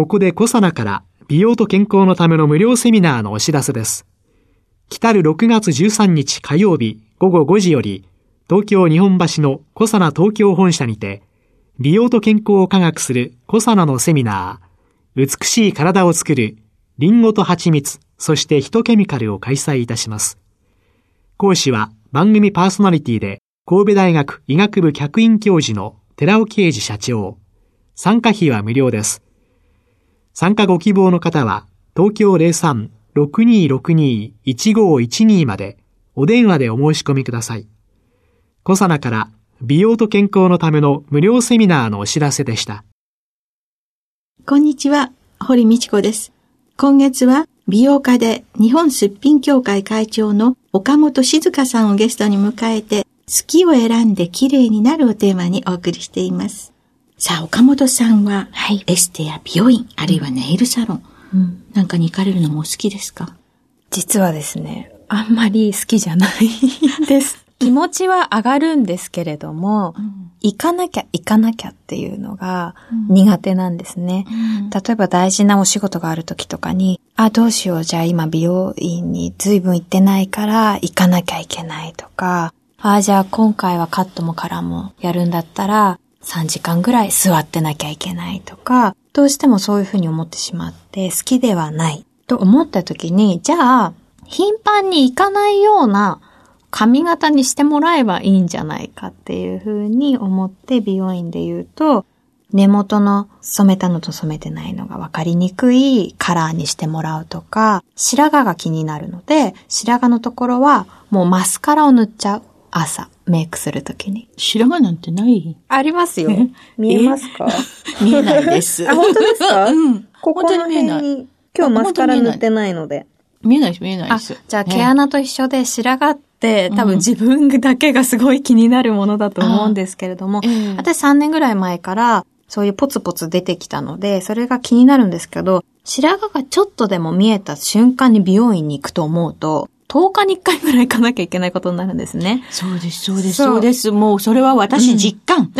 ここでコサナから美容と健康のための無料セミナーのお知らせです来る6月13日火曜日午後5時より東京日本橋のコサナ東京本社にて美容と健康を科学するコサナのセミナー美しい体を作るリンゴと蜂蜜そしてヒトケミカルを開催いたします講師は番組パーソナリティで神戸大学医学部客員教授の寺尾啓治社長。参加費は無料です。参加ご希望の方は、東京03-6262-1512までお電話でお申し込みください。小サナから美容と健康のための無料セミナーのお知らせでした。こんにちは、堀道子です。今月は美容家で日本すっぴん協会会長の岡本静香さんをゲストに迎えて、好きを選んで綺麗になるをテーマにお送りしています。さあ、岡本さんは、はい、エステや美容院、あるいはネイルサロン、うん、なんかに行かれるのもお好きですか？実はですね、あんまり好きじゃないです。気持ちは上がるんですけれども、うん、行かなきゃ行かなきゃっていうのが苦手なんですね。うん、例えば大事なお仕事がある時とかに、あ、どうしよう、じゃあ今美容院に随分行ってないから行かなきゃいけないとか、あ、じゃあ今回はカットもカラーもやるんだったら3時間ぐらい座ってなきゃいけないとか、どうしてもそういうふうに思ってしまって好きではないと思った時に、じゃあ頻繁に行かないような髪型にしてもらえばいいんじゃないかっていうふうに思って美容院で言うと、根元の染めたのと染めてないのが分かりにくいカラーにしてもらうとか、白髪が気になるので、白髪のところはもうマスカラを塗っちゃう。朝、メイクするときに。白髪なんてない？ありますよ。見えますか？見えないです。あ、本当ですか？うん。ここの辺に、今日マスカラ塗ってないので。見えないです、見えないです。じゃあ、毛穴と一緒で白髪って多分自分だけがすごい気になるものだと思うんですけれども、私3年ぐらい前からそういうポツポツ出てきたので、それが気になるんですけど、白髪がちょっとでも見えた瞬間に美容院に行くと思うと、10日に1回ぐらい行かなきゃいけないことになるんですね。そうです、そうです、そうです。もうそれは私実感。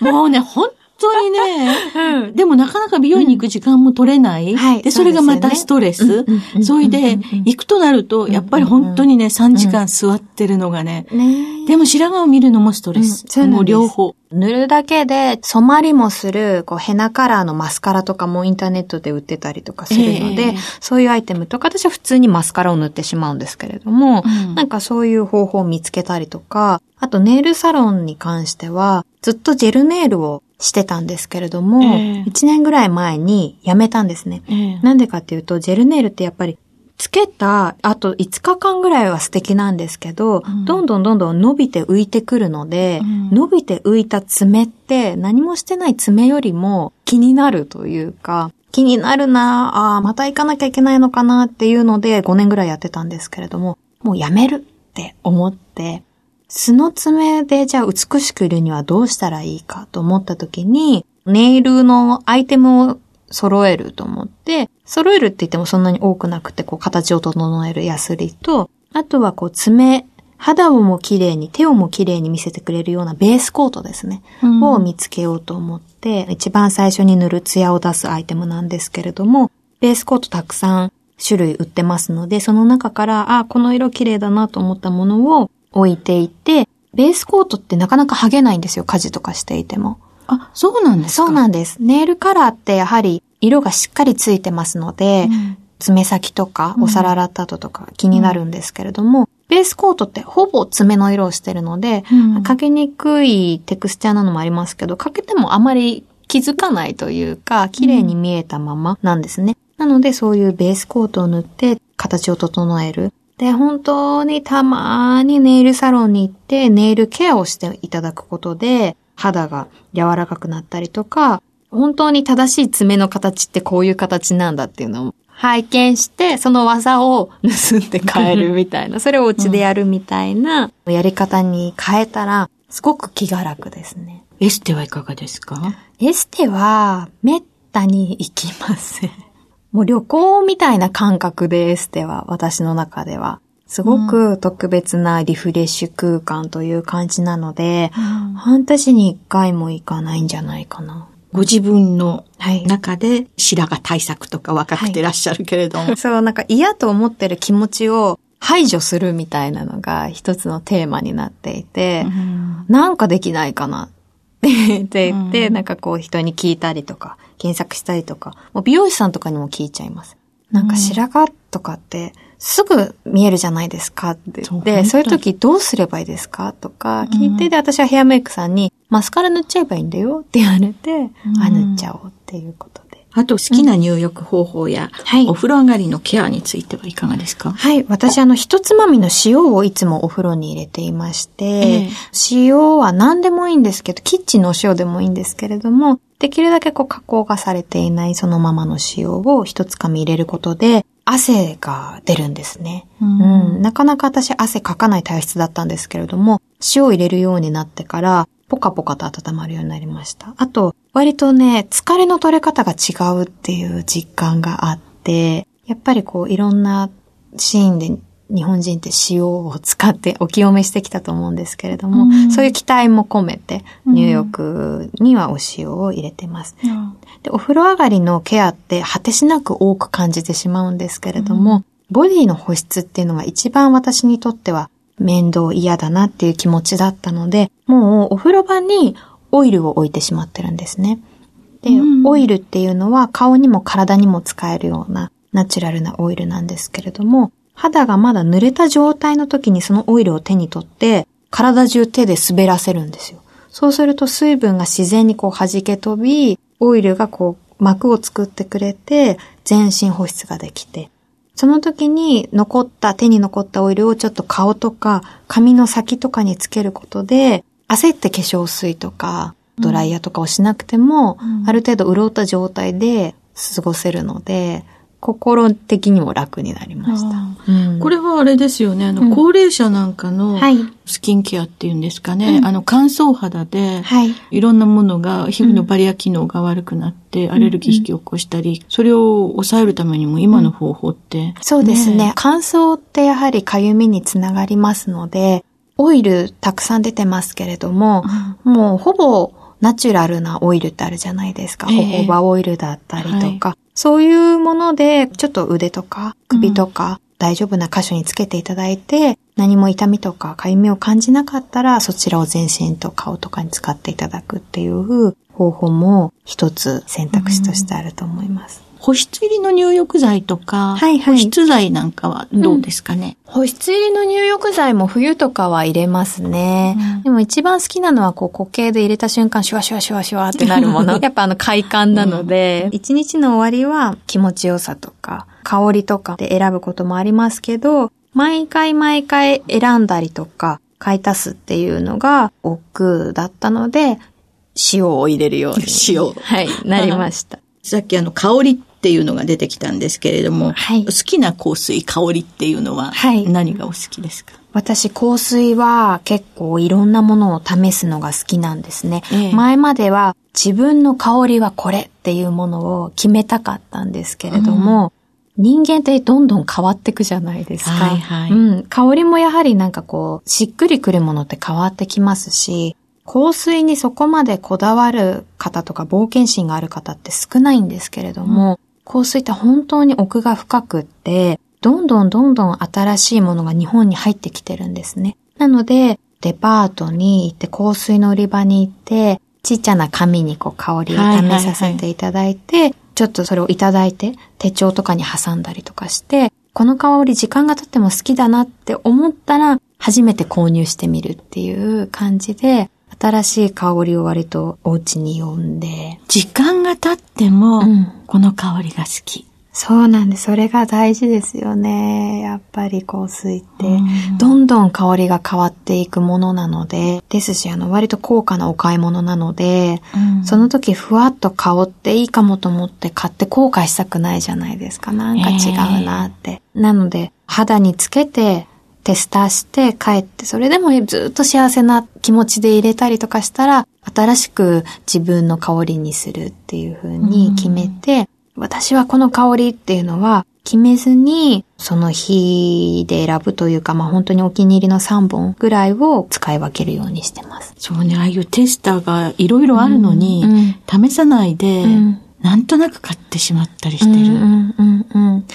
うん、もうね、本当にね、うん、でもなかなか美容院に行く時間も取れない。うん、はい。で、それがまたストレス。それで、行くとなると、やっぱり本当にね、3時間座ってるのがね。ねでも白髪を見るのもストレス。うん、もう両方。塗るだけで染まりもする、こう、ヘナカラーのマスカラとかもインターネットで売ってたりとかするので、えー、そういうアイテムとか、私は普通にマスカラを塗ってしまうんですけれども、うん、なんかそういう方法を見つけたりとか、あとネイルサロンに関しては、ずっとジェルネイルをしてたんですけれども、えー、1年ぐらい前に辞めたんですね。えー、なんでかっていうと、ジェルネイルってやっぱりつけたあと5日間ぐらいは素敵なんですけど、うん、どんどんどんどん伸びて浮いてくるので、うん、伸びて浮いた爪って何もしてない爪よりも気になるというか、気になるなああ、また行かなきゃいけないのかなっていうので5年ぐらいやってたんですけれども、もうやめるって思って、素の爪でじゃあ美しくいるにはどうしたらいいかと思った時に、ネイルのアイテムを揃えると思って、揃えるって言ってもそんなに多くなくて、こう形を整えるヤスリと、あとはこう爪、肌をも綺麗に、手をも綺麗に見せてくれるようなベースコートですね。うん、を見つけようと思って、一番最初に塗るツヤを出すアイテムなんですけれども、ベースコートたくさん種類売ってますので、その中から、あ、この色綺麗だなと思ったものを置いていて、ベースコートってなかなか剥げないんですよ、家事とかしていても。あ、そうなんですか？そうなんです。ネイルカラーってやはり色がしっかりついてますので、うん、爪先とかお皿洗った後とか気になるんですけれども、うん、ベースコートってほぼ爪の色をしてるので、うん、かけにくいテクスチャーなのもありますけど、かけてもあまり気づかないというか、綺麗に見えたままなんですね。なのでそういうベースコートを塗って形を整える。で、本当にたまにネイルサロンに行ってネイルケアをしていただくことで、肌が柔らかくなったりとか、本当に正しい爪の形ってこういう形なんだっていうのを拝見して、その技を盗んで帰るみたいな、それをお家でやるみたいなやり方に変えたら、すごく気が楽ですね。エステはいかがですか？エステは、めったに行きません。もう旅行みたいな感覚でエステは、私の中では。すごく特別なリフレッシュ空間という感じなので、うん、半年に一回も行かないんじゃないかな。ご自分の中で白髪対策とか若くてらっしゃるけれども。はい、そう、なんか嫌と思ってる気持ちを排除するみたいなのが一つのテーマになっていて、うん、なんかできないかなって言って、うん、なんかこう人に聞いたりとか、検索したりとか、もう美容師さんとかにも聞いちゃいます。なんか白髪とかってすぐ見えるじゃないですかって。言って、そういう時どうすればいいですかとか聞いて、で、私はヘアメイクさんにマスカラ塗っちゃえばいいんだよって言われて、あ、塗っちゃおうっていうことで。あと好きな入浴方法や、はい、お風呂上がりのケアについてはいかがですか？はい。私、あの、一つまみの塩をいつもお風呂に入れていまして、えー、塩は何でもいいんですけど、キッチンのお塩でもいいんですけれども、できるだけこう加工がされていないそのままの塩を一つかみ入れることで、汗が出るんですね、うん、うん。なかなか私汗かかない体質だったんですけれども、塩を入れるようになってから、ポカポカと温まるようになりました。あと、割とね、疲れの取れ方が違うっていう実感があって、やっぱりこういろんなシーンで日本人って塩を使ってお清めしてきたと思うんですけれども、うん、そういう期待も込めて入浴にはお塩を入れてます、うん、で。お風呂上がりのケアって果てしなく多く感じてしまうんですけれども、うん、ボディの保湿っていうのが一番私にとっては面倒嫌だなっていう気持ちだったので、もうお風呂場にオイルを置いてしまってるんですね。で、うん、オイルっていうのは顔にも体にも使えるようなナチュラルなオイルなんですけれども、肌がまだ濡れた状態の時にそのオイルを手に取って、体中手で滑らせるんですよ。そうすると水分が自然にこう弾け飛び、オイルがこう膜を作ってくれて、全身保湿ができて、その時に残った、手に残ったオイルをちょっと顔とか髪の先とかにつけることで、焦って化粧水とかドライヤーとかをしなくても、うん、ある程度潤った状態で過ごせるので、心的にも楽になりました。うん、これはあれですよね、あの、うん、高齢者なんかのスキンケアっていうんですかね、あの、乾燥肌で、はい、いろんなものが、皮膚のバリア機能が悪くなって、アレルギー引き起こしたり、それを抑えるためにも今の方法って、ね、そうですね。乾燥ってやはりかゆみにつながりますので、オイルたくさん出てますけれども、もうほぼナチュラルなオイルってあるじゃないですか。ホホバオイルだったりとか、はい、そういうもので、ちょっと腕とか首とか、大丈夫な箇所につけていただいて、何も痛みとか痒みを感じなかったら、そちらを全身と顔とかに使っていただくっていう方法も一つ選択肢としてあると思います。保湿入りの入浴剤とか、はいはい、保湿剤なんかはどうですかね、うん、保湿入りの入浴剤も冬とかは入れますね。うん、でも一番好きなのはこう固形で入れた瞬間シュワシュワシュワシュワってなるもの。やっぱあの快感なので、一、うん、日の終わりは気持ちよさとか、香りとかで選ぶこともありますけど、毎回毎回選んだりとか、買い足すっていうのが億劫だったので、塩を入れるように。塩。はい、なりました。さっきあの香りっていうのが出てきたんですけれども、はい、好きな香水、香りっていうのは何がお好きですか、はい、私、香水は結構いろんなものを試すのが好きなんですね。ええ、前までは自分の香りはこれっていうものを決めたかったんですけれども、うん、人間ってどんどん変わっていくじゃないですか。はいはい、うん。香りもやはりなんかこう、しっくりくるものって変わってきますし、香水にそこまでこだわる方とか冒険心がある方って少ないんですけれども、香水って本当に奥が深くって、どんどんどんどん新しいものが日本に入ってきてるんですね。なので、デパートに行って香水の売り場に行って、ちっちゃな紙にこう香りを試させていただいて、はいはいはい、ちょっとそれをいただいて手帳とかに挟んだりとかして、この香り時間が経っても好きだなって思ったら初めて購入してみるっていう感じで、新しい香りを割とお家に呼んで。時間が経っても、この香りが好き。そうなんです。それが大事ですよね。やっぱり香水って、どんどん香りが変わっていくものなので、ですし、あの、割と高価なお買い物なので、うん、その時ふわっと香っていいかもと思って買って後悔したくないじゃないですか。なんか違うなって。なので、肌につけて、テスターして帰って、それでもずっと幸せな気持ちで入れたりとかしたら、新しく自分の香りにするっていう風に決めて、私はこの香りっていうのは決めずに、その日で選ぶというか、まあ本当にお気に入りの3本ぐらいを使い分けるようにしてます。そうね、ああいうテスターがいろいろあるのに、うん、試さないで、うん、なんとなく買ってしまったりしてる。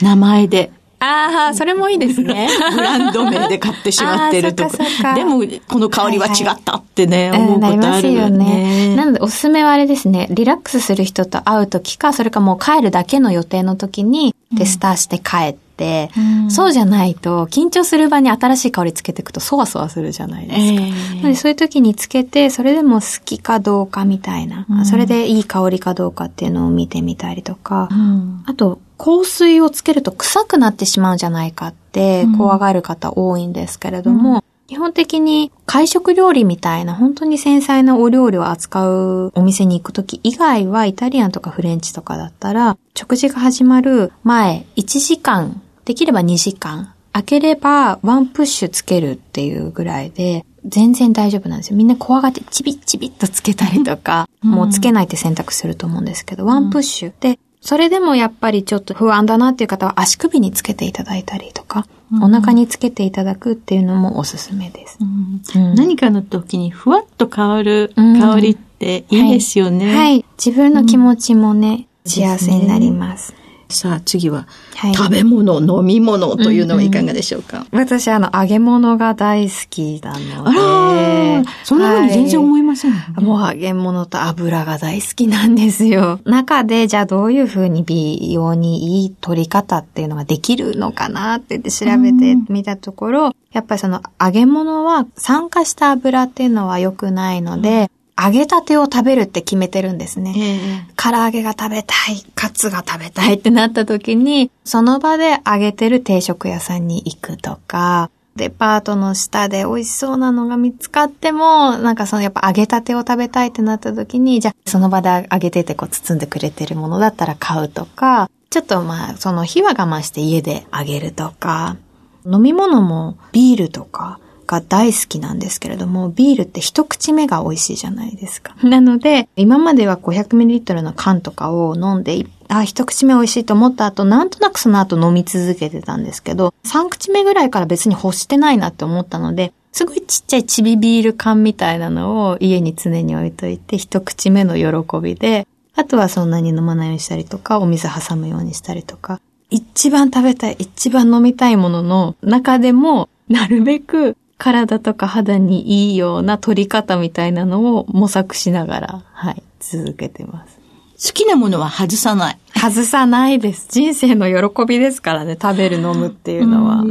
名前で。ああ、それもいいですね。ブランド名で買ってしまってるとか。かでも、この香りは違ったってね、はいはい、思うことあるよね。なので、おすすめはあれですね。リラックスする人と会うときか、それかもう帰るだけの予定の時に、テスターして帰って、うん、そうじゃないと、緊張する場に新しい香りつけていくと、そわそわするじゃないですか。えー、なので、そういう時につけて、それでも好きかどうかみたいな、うん、それでいい香りかどうかっていうのを見てみたりとか、うん、あと、香水をつけると臭くなってしまうんじゃないかって怖がる方多いんですけれども、うん、基本的に会食料理みたいな本当に繊細なお料理を扱うお店に行くとき以外はイタリアンとかフレンチとかだったら食事が始まる前1時間、できれば2時間、開ければワンプッシュつけるっていうぐらいで全然大丈夫なんですよ。みんな怖がってチビッチビッとつけたりとか、もうつけないって選択すると思うんですけど、ワンプッシュ。でそれでもやっぱりちょっと不安だなっていう方は足首につけていただいたりとか、うん、お腹につけていただくっていうのもおすすめです。うん。うん、何かの時にふわっと香る香りっていいですよね。はい、はい、自分の気持ちもね、幸せになります。さあ次は、はい、食べ物、飲み物というのはいかがでしょうか、うんうん、私、あの、揚げ物が大好きなので。あらそんなふうに全然思いません、ねはい、もう揚げ物と油が大好きなんですよ。中で、じゃあどういうふうに美容にいい取り方っていうのができるのかなって言って調べてみたところ、やっぱりその揚げ物は酸化した油っていうのは良くないので、揚げたてを食べるって決めてるんですね。えー、唐揚げが食べたい、カツが食べたいってなった時に、その場で揚げてる定食屋さんに行くとか、デパートの下で美味しそうなのが見つかっても、なんかそのやっぱ揚げたてを食べたいってなった時に、じゃあその場で揚げててこう包んでくれてるものだったら買うとか、ちょっとまあその火は我慢して家で揚げるとか、飲み物もビールとか、が大好きなんですけれども、ビールって一口目が美味しいじゃないですか。なので、今までは 500ml の缶とかを飲んで、あ、一口目美味しいと思った後、なんとなくその後飲み続けてたんですけど、3口目ぐらいから別に欲してないなって思ったので、すごいちっちゃいチビビール缶みたいなのを家に常に置いといて、一口目の喜びで、あとはそんなに飲まないようにしたりとか、お水挟むようにしたりとか、一番食べたい、一番飲みたいものの中でも、なるべく体とか肌にいいような取り方みたいなのを模索しながら、はい、続けてます。好きなものは外さない。外さないです。人生の喜びですからね、食べる、飲むっていうのは。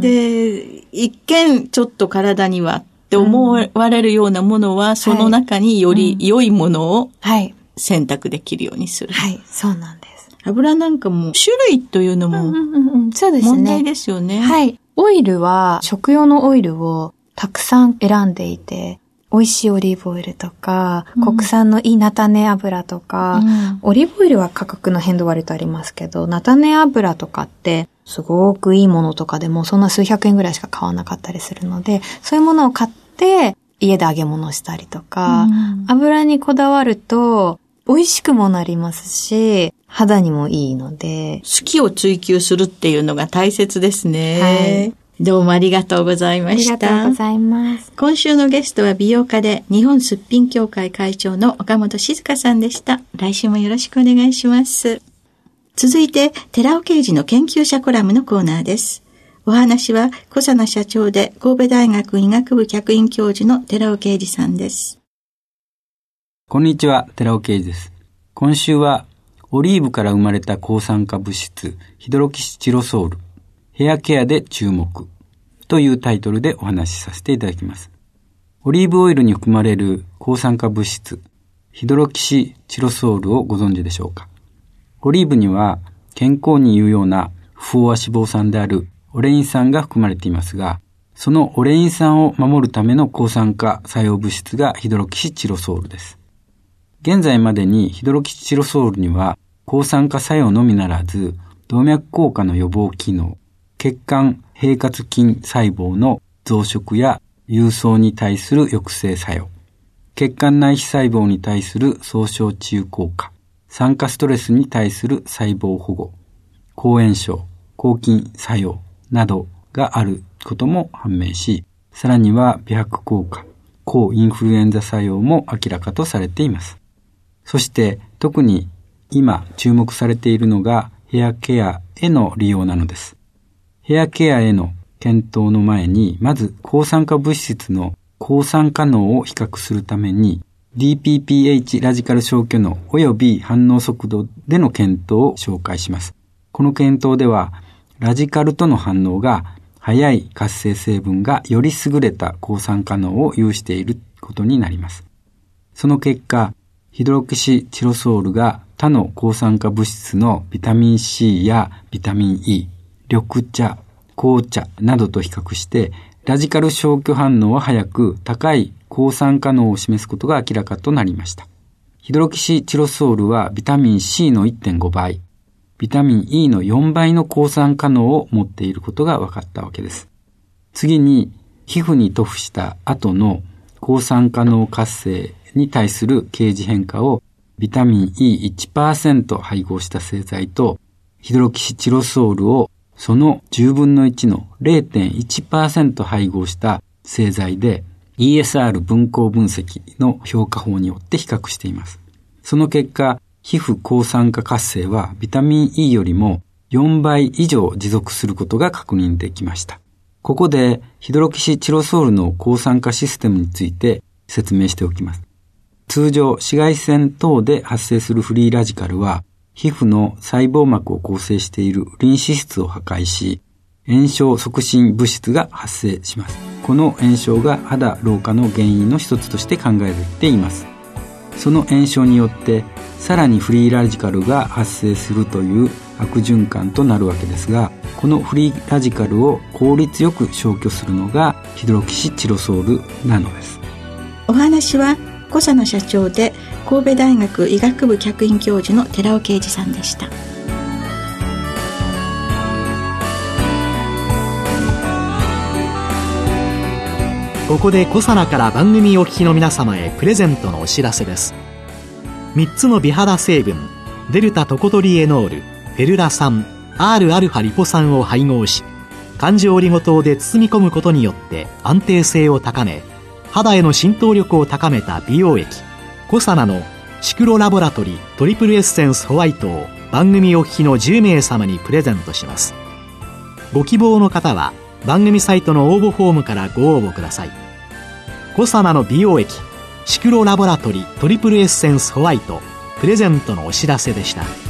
で、一見ちょっと体にはって思われるようなものは、その中により良いものを選択できるようにする。はい、そうなんです。油なんかも種類というのも問題ですよね。はい。オイルは食用のオイルをたくさん選んでいて、美味しいオリーブオイルとか、うん、国産のいい菜種油とか、うん、オリーブオイルは価格の変動割とありますけど、菜種油とかって、すごくいいものとかでもそんな数百円ぐらいしか買わなかったりするので、そういうものを買って家で揚げ物したりとか、うん、油にこだわると美味しくもなりますし、肌にもいいので。好きを追求するっていうのが大切ですね。はい。どうもありがとうございました。ありがとうございます。今週のゲストは美容家で日本すっぴん協会会長の岡本静香さんでした。来週もよろしくお願いします。続いて、寺尾刑事の研究者コラムのコーナーです。お話は、小佐奈社長で神戸大学医学部客員教授の寺尾啓二さんです。こんにちは、寺尾啓二です。今週はオリーブから生まれた抗酸化物質、ヒドロキシチロソール、ヘアケアで注目というタイトルでお話しさせていただきます。オリーブオイルに含まれる抗酸化物質、ヒドロキシチロソールをご存知でしょうか？オリーブには健康に有用な不飽和脂肪酸であるオレイン酸が含まれていますが、そのオレイン酸を守るための抗酸化作用物質がヒドロキシチロソールです。現在までにヒドロキチロソールには抗酸化作用のみならず、動脈硬化の予防機能、血管平滑筋細胞の増殖や郵送に対する抑制作用、血管内皮細胞に対する総小治癒効果、酸化ストレスに対する細胞保護、抗炎症、抗菌作用などがあることも判明し、さらには美白効果、抗インフルエンザ作用も明らかとされています。そして特に今注目されているのがヘアケアへの利用なのです。ヘアケアへの検討の前に、まず抗酸化物質の抗酸化能を比較するために、DPPH ラジカル消去能及び反応速度での検討を紹介します。この検討では、ラジカルとの反応が速い活性成分がより優れた抗酸化能を有していることになります。その結果、ヒドロキシチロソールが他の抗酸化物質のビタミン C やビタミン E、緑茶、紅茶などと比較して、ラジカル消去反応は早く高い抗酸化能を示すことが明らかとなりました。ヒドロキシチロソールはビタミン C の1.5倍、ビタミン E の4倍の抗酸化能を持っていることが分かったわけです。次に、皮膚に塗布した後の抗酸化能活性に対する掲示変化をビタミン E1% 配合した製剤と、ヒドロキシチロソールをその10分の1の0.1%配合した製剤で ESR 分光分析の評価法によって比較しています。その結果、皮膚抗酸化活性はビタミン E よりも4倍以上持続することが確認できました。ここでヒドロキシチロソールの抗酸化システムについて説明しておきます。通常、紫外線等で発生するフリーラジカルは、皮膚の細胞膜を構成しているリン脂質を破壊し、炎症促進物質が発生します。この炎症が肌老化の原因の一つとして考えられています。その炎症によって、さらにフリーラジカルが発生するという悪循環となるわけですが、このフリーラジカルを効率よく消去するのがヒドロキシチロソールなのです。お話は小佐野社長で神戸大学医学部客員教授の寺尾啓二さんでしたここで小佐奈から番組お聞きの皆様へプレゼントのお知らせです3つの美肌成分デルタトコトリエノールフェルラ酸 Rα リポ酸を配合し環状オリゴ糖で包み込むことによって安定性を高め肌への浸透力を高めた美容液コサナのシクロラボラトリトリプルエッセンスホワイトを番組お聞きの10名様にプレゼントします。ご希望の方は番組サイトの応募フォームからご応募ください。コサナの美容液シクロラボラトリトリプルエッセンスホワイトプレゼントのお知らせでした。